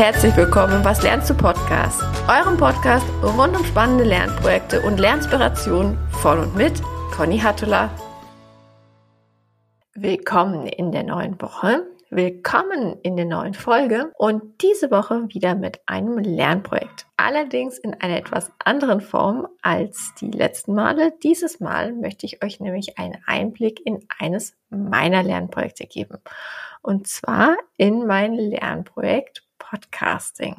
herzlich willkommen im Was lernst du Podcast, eurem Podcast rund um spannende Lernprojekte und Lernspirationen von und mit Conny Hattula. Willkommen in der neuen Woche. Willkommen in der neuen Folge und diese Woche wieder mit einem Lernprojekt. Allerdings in einer etwas anderen Form als die letzten Male. Dieses Mal möchte ich euch nämlich einen Einblick in eines meiner Lernprojekte geben. Und zwar in mein Lernprojekt Podcasting.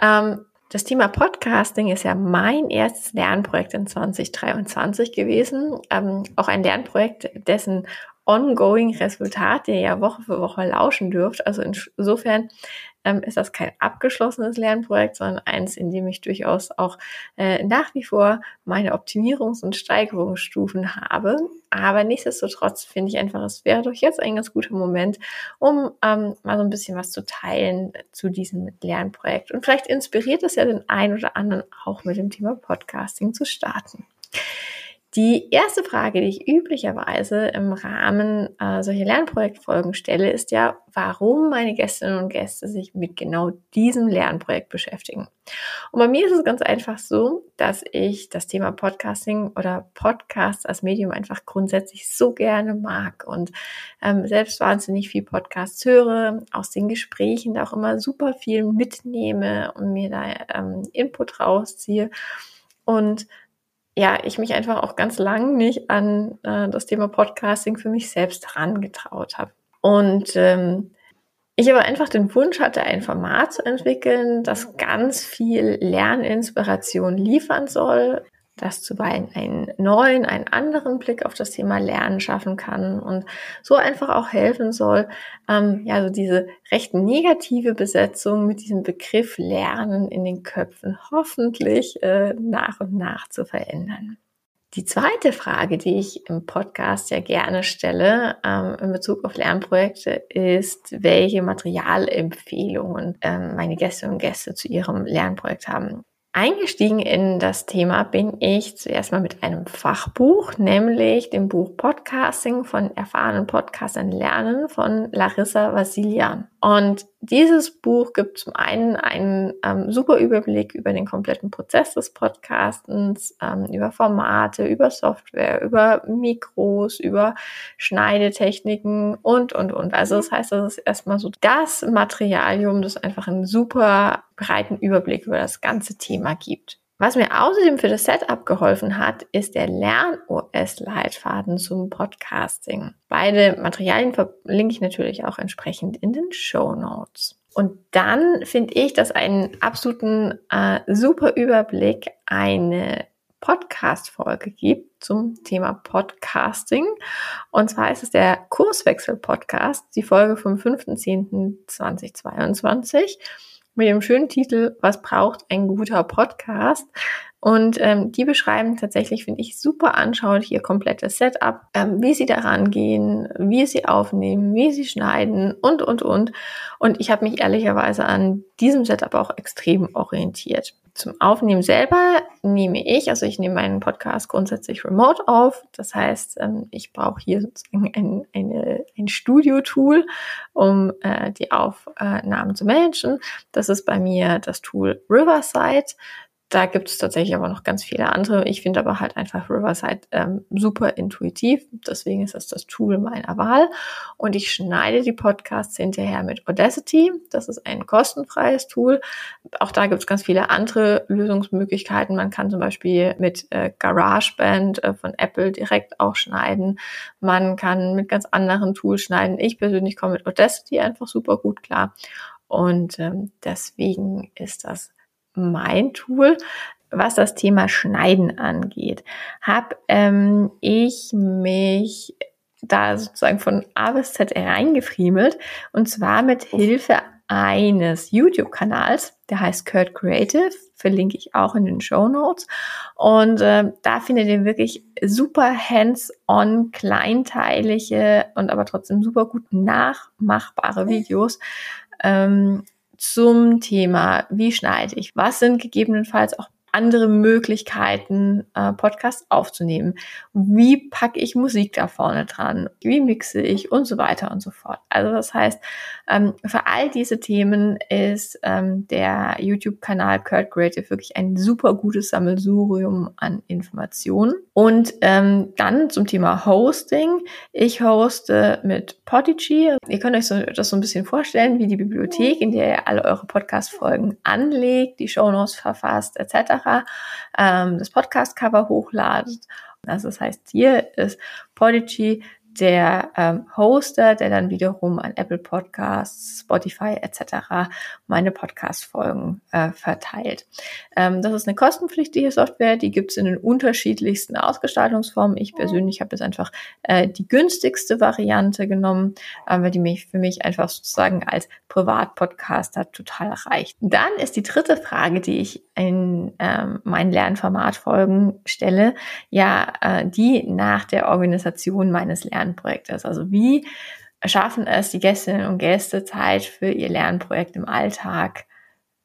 Ähm, das Thema Podcasting ist ja mein erstes Lernprojekt in 2023 gewesen. Ähm, auch ein Lernprojekt, dessen ongoing Resultat, der ihr Woche für Woche lauschen dürft. Also insofern ähm, ist das kein abgeschlossenes Lernprojekt, sondern eins, in dem ich durchaus auch äh, nach wie vor meine Optimierungs- und Steigerungsstufen habe. Aber nichtsdestotrotz finde ich einfach, es wäre doch jetzt ein ganz guter Moment, um ähm, mal so ein bisschen was zu teilen zu diesem Lernprojekt. Und vielleicht inspiriert es ja den einen oder anderen auch mit dem Thema Podcasting zu starten. Die erste Frage, die ich üblicherweise im Rahmen äh, solcher Lernprojektfolgen stelle, ist ja, warum meine Gästinnen und Gäste sich mit genau diesem Lernprojekt beschäftigen. Und bei mir ist es ganz einfach so, dass ich das Thema Podcasting oder Podcasts als Medium einfach grundsätzlich so gerne mag und ähm, selbst wahnsinnig viel Podcasts höre, aus den Gesprächen da auch immer super viel mitnehme und mir da ähm, Input rausziehe. Und ja, ich mich einfach auch ganz lang nicht an äh, das Thema Podcasting für mich selbst herangetraut habe. Und ähm, ich aber einfach den Wunsch hatte, ein Format zu entwickeln, das ganz viel Lerninspiration liefern soll, das zuweilen einen neuen, einen anderen Blick auf das Thema Lernen schaffen kann und so einfach auch helfen soll, ähm, ja, so diese recht negative Besetzung mit diesem Begriff Lernen in den Köpfen hoffentlich äh, nach und nach zu verändern. Die zweite Frage, die ich im Podcast ja gerne stelle ähm, in Bezug auf Lernprojekte, ist, welche Materialempfehlungen ähm, meine Gäste und Gäste zu ihrem Lernprojekt haben. Eingestiegen in das Thema bin ich zuerst mal mit einem Fachbuch, nämlich dem Buch Podcasting von erfahrenen Podcastern lernen von Larissa Vassilian. Und dieses Buch gibt zum einen einen ähm, super Überblick über den kompletten Prozess des Podcastens, ähm, über Formate, über Software, über Mikros, über Schneidetechniken und, und, und. Also das heißt, das ist erstmal so das Materialium, das einfach einen super breiten Überblick über das ganze Thema gibt. Was mir außerdem für das Setup geholfen hat, ist der Lern-OS-Leitfaden zum Podcasting. Beide Materialien verlinke ich natürlich auch entsprechend in den Show Notes. Und dann finde ich, dass einen absoluten äh, super Überblick eine Podcast-Folge gibt zum Thema Podcasting. Und zwar ist es der Kurswechsel-Podcast, die Folge vom 5.10.2022 mit dem schönen Titel Was braucht ein guter Podcast? Und ähm, die beschreiben tatsächlich, finde ich, super anschaulich ihr komplettes Setup, ähm, wie sie daran gehen, wie sie aufnehmen, wie sie schneiden und, und, und. Und ich habe mich ehrlicherweise an diesem Setup auch extrem orientiert. Zum Aufnehmen selber nehme ich, also ich nehme meinen Podcast grundsätzlich remote auf. Das heißt, ähm, ich brauche hier sozusagen ein, eine, ein Studio-Tool, um äh, die Aufnahmen zu managen. Das ist bei mir das Tool Riverside. Da gibt es tatsächlich aber noch ganz viele andere. Ich finde aber halt einfach Riverside ähm, super intuitiv. Deswegen ist das das Tool meiner Wahl. Und ich schneide die Podcasts hinterher mit Audacity. Das ist ein kostenfreies Tool. Auch da gibt es ganz viele andere Lösungsmöglichkeiten. Man kann zum Beispiel mit äh, GarageBand äh, von Apple direkt auch schneiden. Man kann mit ganz anderen Tools schneiden. Ich persönlich komme mit Audacity einfach super gut klar. Und ähm, deswegen ist das mein Tool, was das Thema Schneiden angeht, habe ähm, ich mich da sozusagen von A bis Z reingefriemelt und zwar mit Hilfe eines YouTube-Kanals, der heißt Kurt Creative, verlinke ich auch in den Show Notes. Und äh, da findet ihr wirklich super hands-on, kleinteilige und aber trotzdem super gut nachmachbare Videos. Ähm, zum Thema, wie schneide ich, was sind gegebenenfalls auch andere Möglichkeiten, äh, Podcasts aufzunehmen. Wie packe ich Musik da vorne dran? Wie mixe ich und so weiter und so fort. Also das heißt, Ähm, für all diese Themen ist ähm, der YouTube-Kanal Kurt Creative wirklich ein super gutes Sammelsurium an Informationen. Und ähm, dann zum Thema Hosting. Ich hoste mit Podigy. Ihr könnt euch so, das so ein bisschen vorstellen, wie die Bibliothek, in der ihr alle eure Podcast-Folgen anlegt, die Shownotes verfasst etc., ähm, das Podcast-Cover hochladet. Also das heißt, hier ist Podigy der ähm, Hoster, der dann wiederum an Apple Podcasts, Spotify etc. meine Podcast-Folgen äh, verteilt. Ähm, das ist eine kostenpflichtige Software, die gibt es in den unterschiedlichsten Ausgestaltungsformen. Ich persönlich habe jetzt einfach äh, die günstigste Variante genommen, äh, weil die mich für mich einfach sozusagen als Privatpodcaster total reicht. Dann ist die dritte Frage, die ich in ähm, meinen Lernformatfolgen stelle, ja äh, die nach der Organisation meines Lernprojektes. Also wie schaffen es die Gästinnen und Gäste Zeit für ihr Lernprojekt im Alltag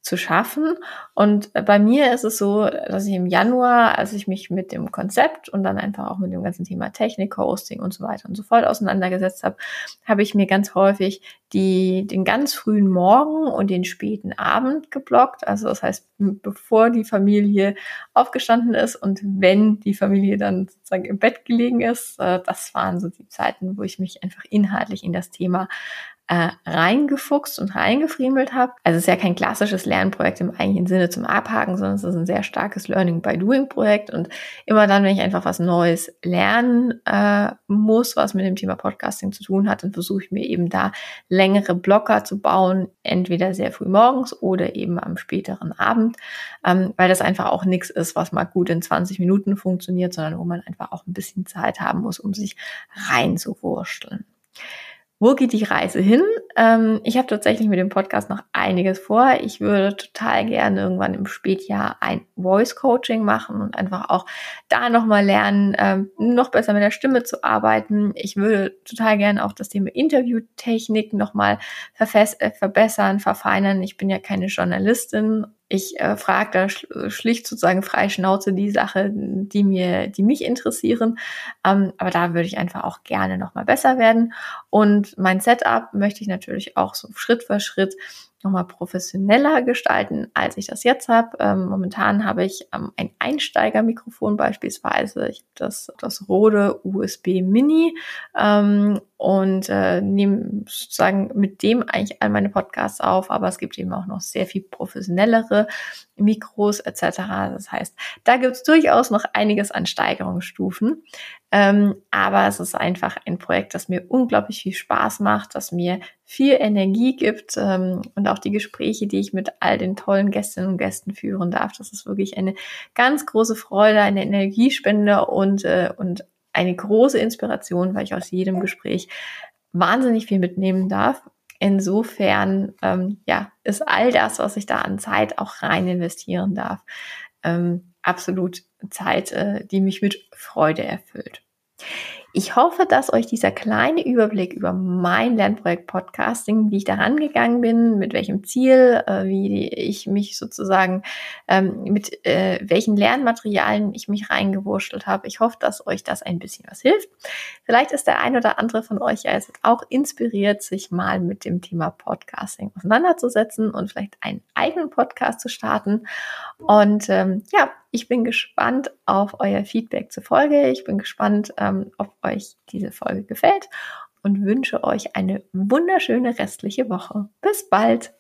zu schaffen. Und bei mir ist es so, dass ich im Januar, als ich mich mit dem Konzept und dann einfach auch mit dem ganzen Thema Technik, Hosting und so weiter und so fort auseinandergesetzt habe, habe ich mir ganz häufig die, den ganz frühen Morgen und den späten Abend geblockt. Also das heißt, bevor die Familie aufgestanden ist und wenn die Familie dann sozusagen im Bett gelegen ist, äh, das waren so die Zeiten, wo ich mich einfach inhaltlich in das Thema äh, reingefuchst und reingefriemelt habe. Also es ist ja kein klassisches Lernprojekt im eigentlichen Sinne zum Abhaken, sondern es ist ein sehr starkes Learning by Doing Projekt. Und immer dann, wenn ich einfach was Neues lernen äh, muss, was mit dem Thema Podcasting zu tun hat, dann versuche ich mir eben da längere Blocker zu bauen, entweder sehr früh morgens oder eben am späteren Abend, ähm, weil das einfach auch nichts ist, was mal gut in 20 Minuten funktioniert, sondern wo man einfach auch ein bisschen Zeit haben muss, um sich reinzuwurschteln. Wo geht die Reise hin? Ähm, ich habe tatsächlich mit dem Podcast noch einiges vor. Ich würde total gerne irgendwann im Spätjahr ein Voice Coaching machen und einfach auch da nochmal lernen, ähm, noch besser mit der Stimme zu arbeiten. Ich würde total gerne auch das Thema Interviewtechnik nochmal äh, verbessern, verfeinern. Ich bin ja keine Journalistin ich äh, frage da schlicht sozusagen frei Schnauze die Sache, die mir, die mich interessieren. Ähm, aber da würde ich einfach auch gerne noch mal besser werden. Und mein Setup möchte ich natürlich auch so Schritt für Schritt nochmal professioneller gestalten, als ich das jetzt habe. Ähm, momentan habe ich ähm, ein Einsteigermikrofon beispielsweise. Ich habe das, das Rode USB Mini ähm, und äh, nehme sozusagen mit dem eigentlich all meine Podcasts auf, aber es gibt eben auch noch sehr viel professionellere Mikros etc. Das heißt, da gibt es durchaus noch einiges an Steigerungsstufen. Ähm, aber es ist einfach ein Projekt, das mir unglaublich viel Spaß macht, das mir viel Energie gibt ähm, und auch die Gespräche, die ich mit all den tollen Gästinnen und Gästen führen darf. Das ist wirklich eine ganz große Freude, eine Energiespende und, äh, und eine große Inspiration, weil ich aus jedem Gespräch wahnsinnig viel mitnehmen darf. Insofern ähm, ja, ist all das, was ich da an Zeit auch rein investieren darf, ähm, absolut Zeit, äh, die mich mit Freude erfüllt. Ich hoffe, dass euch dieser kleine Überblick über mein Lernprojekt Podcasting, wie ich da rangegangen bin, mit welchem Ziel, äh, wie ich mich sozusagen ähm, mit äh, welchen Lernmaterialien ich mich reingewurschtelt habe. Ich hoffe, dass euch das ein bisschen was hilft. Vielleicht ist der ein oder andere von euch ja jetzt auch inspiriert, sich mal mit dem Thema Podcasting auseinanderzusetzen und vielleicht einen eigenen Podcast zu starten. Und ähm, ja, ich bin gespannt auf euer Feedback zur Folge. Ich bin gespannt, ähm, ob euch diese Folge gefällt und wünsche euch eine wunderschöne restliche Woche. Bis bald!